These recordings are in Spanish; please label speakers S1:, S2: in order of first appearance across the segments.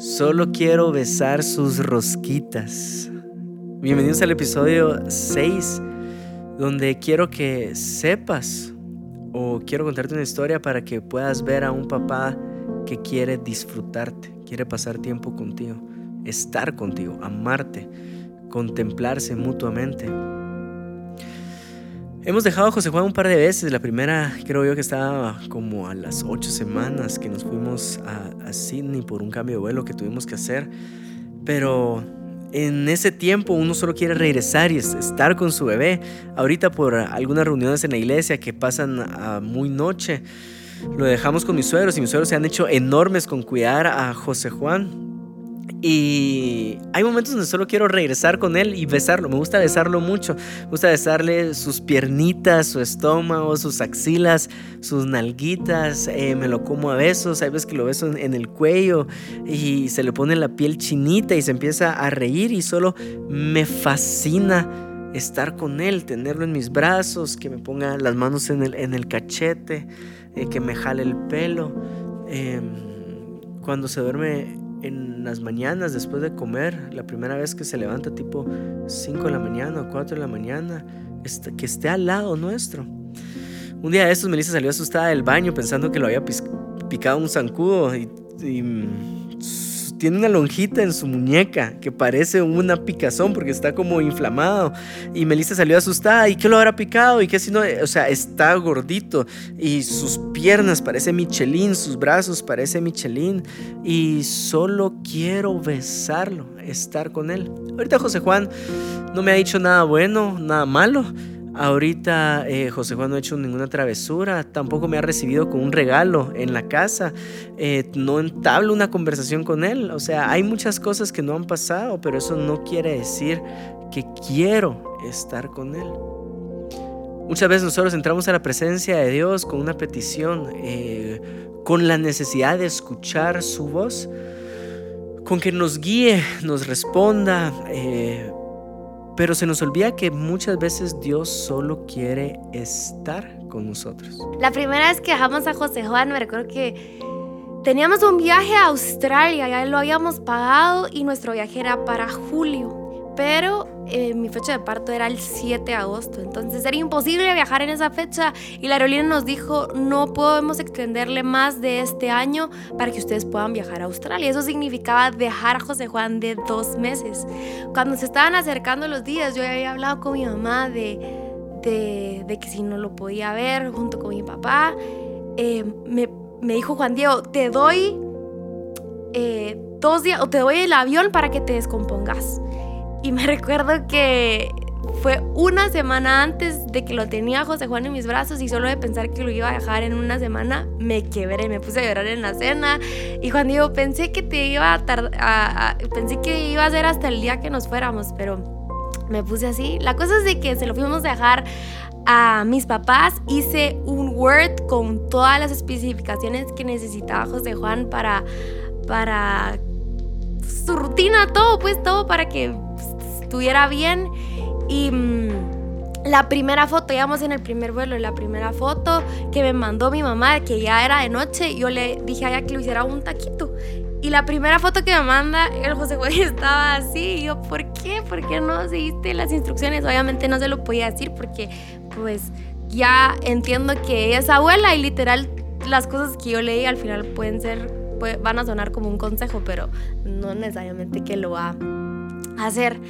S1: Solo quiero besar sus rosquitas. Bienvenidos al episodio 6, donde quiero que sepas o quiero contarte una historia para que puedas ver a un papá que quiere disfrutarte, quiere pasar tiempo contigo, estar contigo, amarte, contemplarse mutuamente. Hemos dejado a José Juan un par de veces. La primera creo yo que estaba como a las ocho semanas que nos fuimos a, Sydney por un cambio de vuelo que tuvimos que hacer. Pero en ese tiempo uno solo quiere regresar y estar con su bebé. Ahorita por algunas reuniones en la iglesia que pasan a muy noche, lo dejamos con mis suegros y mis suegros se han hecho enormes con cuidar a José Juan. Y hay momentos donde solo quiero regresar con él y besarlo. Me gusta besarlo mucho. Me gusta besarle sus piernitas, su estómago, sus axilas, sus nalguitas. Eh, me lo como a besos. Hay veces que lo beso en el cuello y se le pone la piel chinita y se empieza a reír y solo me fascina estar con él, tenerlo en mis brazos, que me ponga las manos en el, en el cachete, eh, que me jale el pelo. Em, cuando se duerme en las mañanas después de comer, la primera vez que se levanta tipo 5 de la mañana o 4 de la mañana, que esté al lado nuestro. Un día de estos Melissa salió asustada del baño pensando que lo había picado un zancudo y tiene una lonjita en su muñeca que parece una picazón porque está como inflamado. Y Melissa salió asustada. ¿Y qué lo habrá picado? ¿Y qué si no? O sea, está gordito. Y sus piernas parece Michelin, sus brazos parece Michelin. Y solo quiero besarlo, estar con él. Ahorita José Juan no me ha dicho nada bueno, nada malo. Ahorita eh, José Juan no ha hecho ninguna travesura, tampoco me ha recibido con un regalo en la casa, eh, no entablo una conversación con él. O sea, hay muchas cosas que no han pasado, pero eso no quiere decir que quiero estar con él. Muchas veces nosotros entramos a la presencia de Dios con una petición, eh, con la necesidad de escuchar su voz, con que nos guíe, nos responda pero se nos olvida que muchas veces Dios solo quiere estar con nosotros.
S2: La primera vez que dejamos a José Juan, me recuerdo que teníamos un viaje a Australia, ya lo habíamos pagado y nuestro viaje era para julio pero eh, mi fecha de parto era el 7 de agosto, entonces era imposible viajar en esa fecha y la aerolínea nos dijo no podemos extenderle más de este año para que ustedes puedan viajar a Australia. Eso significaba dejar a José Juan de dos meses. Cuando se estaban acercando los días, yo había hablado con mi mamá de, de, que si no lo podía ver junto con mi papá, eh, me, me, dijo Juan Diego, te doy eh, dos días o te doy el avión para que te descompongas. Y me recuerdo que fue una semana antes de que lo tenía José Juan en mis brazos y solo de pensar que lo iba a dejar en una semana me quebré, me puse a llorar en la cena y Juan dijo, pensé que te iba a tardar, que iba a ser hasta el día que nos fuéramos, pero me puse así. La cosa es de que se lo fuimos a dejar a mis papás, hice un Word con todas las especificaciones que necesitaba José Juan para, para su rutina, todo, pues todo para que estuviera bien. Y mm, la primera foto, íbamos en el primer vuelo, la primera foto que me mandó mi mamá, que ya era de noche, yo le dije a ella que lo hiciera un taquito. Y la primera foto que me manda, el José Juan estaba así. Y yo, ¿por qué? ¿Por qué no seguiste las instrucciones? Obviamente no se lo podía decir porque, pues, ya entiendo que es abuela y literal las cosas que yo leí al final pueden ser, van a sonar como un consejo, pero no necesariamente que lo va a hacer.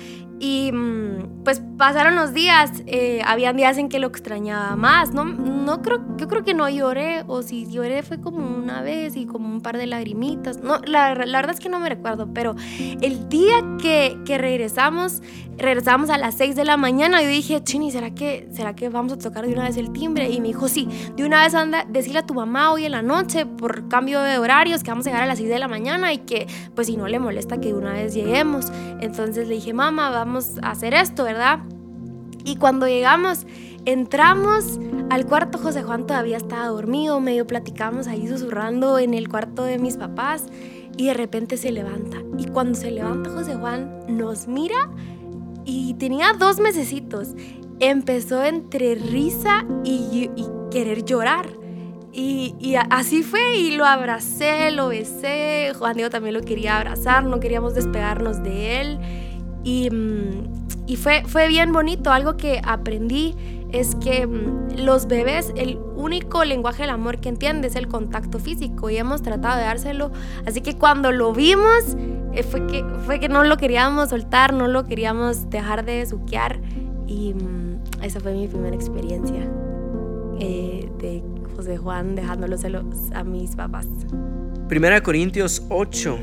S2: Y mm, pues pasaron los días, eh, habían días en que lo extrañaba más. No, no creo, yo creo que no lloré, o si lloré fue como una vez y como un par de lagrimitas. No, la, la verdad es que no me recuerdo, pero el día que, que regresamos, regresamos a las 6 de la mañana, yo dije, Chini, ¿será que, ¿será que vamos a tocar de una vez el timbre? Y me dijo, sí, de una vez anda, decirle a tu mamá hoy en la noche por cambio de horarios que vamos a llegar a las 6 de la mañana y que pues si no le molesta que de una vez lleguemos. Entonces le dije, mamá, vamos hacer esto, ¿verdad? Y cuando llegamos, entramos al cuarto, José Juan todavía estaba dormido, medio platicamos ahí susurrando en el cuarto de mis papás y de repente se levanta. Y cuando se levanta José Juan, nos mira y tenía dos mesecitos. Empezó entre risa y, y querer llorar. Y, así fue, y lo abracé, lo besé. Juan Diego también lo quería abrazar, no queríamos despegarnos de él. Y, mm, y fue, fue bien bonito. Algo que aprendí es que mm, los bebés, el único lenguaje del amor que entienden es el contacto físico y hemos tratado de dárselo. Así que cuando lo vimos, eh, fue, que, fue que no lo queríamos soltar, no lo queríamos dejar de suquear. Y mm, esa fue mi primera experiencia eh, de José Juan dejándolos a mis papás.
S1: Primera Corintios 8,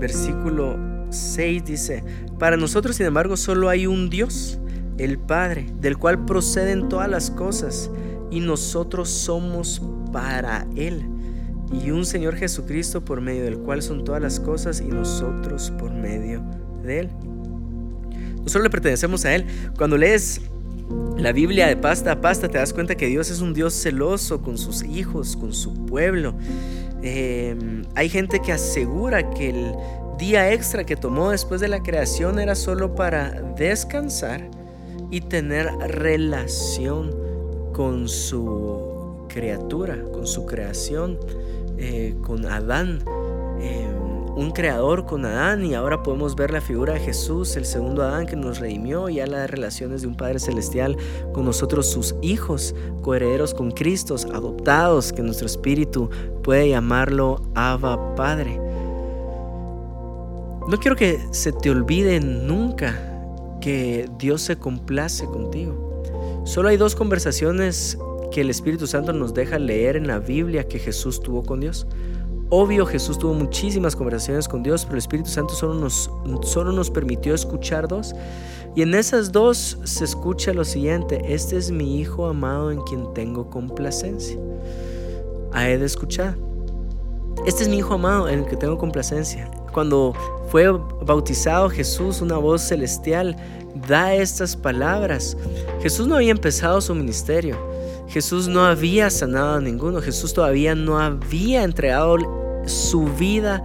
S1: versículo 6 dice, para nosotros sin embargo solo hay un Dios el Padre, del cual proceden todas las cosas, y nosotros somos para Él. Y un Señor Jesucristo por medio del cual son todas las cosas y nosotros por medio de Él. Nosotros le pertenecemos a Él. Cuando lees la Biblia de pasta a pasta te das cuenta que Dios es un Dios celoso con sus hijos, con su pueblo. Em, hay gente que asegura que el día extra que tomó después de la creación era solo para descansar y tener relación con su criatura, con su creación, eh, con Adán. Eh, un creador con Adán y ahora podemos ver la figura de Jesús, el segundo Adán que nos redimió, y ya las relaciones de un Padre Celestial con nosotros, sus hijos, coherederos con Cristo, adoptados, que nuestro espíritu puede llamarlo Abba Padre. No quiero que se te olvide nunca que Dios se complace contigo. Solo hay dos conversaciones que el Espíritu Santo nos deja leer en la Biblia que Jesús tuvo con Dios. Obvio, Jesús tuvo muchísimas conversaciones con Dios, pero el Espíritu Santo solo nos, solo nos permitió escuchar dos. Y en esas dos se escucha lo siguiente, este es mi Hijo amado en quien tengo complacencia. A de escuchar. Este es mi Hijo amado en el que tengo complacencia. Cuando fue bautizado Jesús, una voz celestial da estas palabras. Jesús no había empezado su ministerio. Jesús no había sanado a ninguno. Jesús todavía no había entregado su vida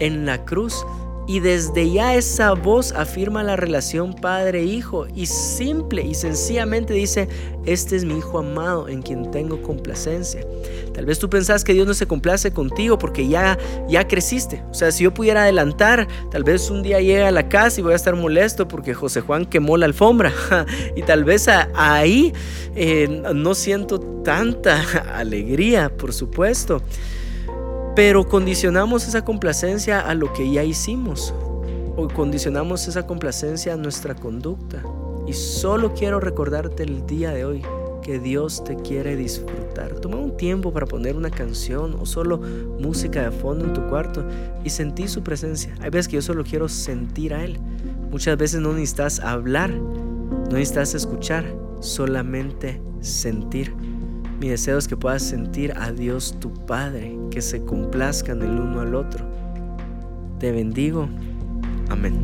S1: en la cruz. Y desde ya esa voz afirma la relación padre-hijo y simple y sencillamente dice, este es mi hijo amado en quien tengo complacencia. Tal vez tú pensás que Dios no se complace contigo porque ya, ya creciste. O sea, si yo pudiera adelantar, tal vez un día llegue a la casa y voy a estar molesto porque José Juan quemó la alfombra. y tal vez ahí eh, no siento tanta alegría, por supuesto. Pero condicionamos esa complacencia a lo que ya hicimos. O condicionamos esa complacencia a nuestra conducta. Y solo quiero recordarte el día de hoy que Dios te quiere disfrutar. Toma un tiempo para poner una canción o solo música de fondo en tu cuarto y sentir su presencia. Hay veces que yo solo quiero sentir a Él. Muchas veces no necesitas hablar, no necesitas escuchar, solamente sentir. Mi deseo es que puedas sentir a Dios tu Padre, que se complazcan el uno al otro. Te bendigo. Amén.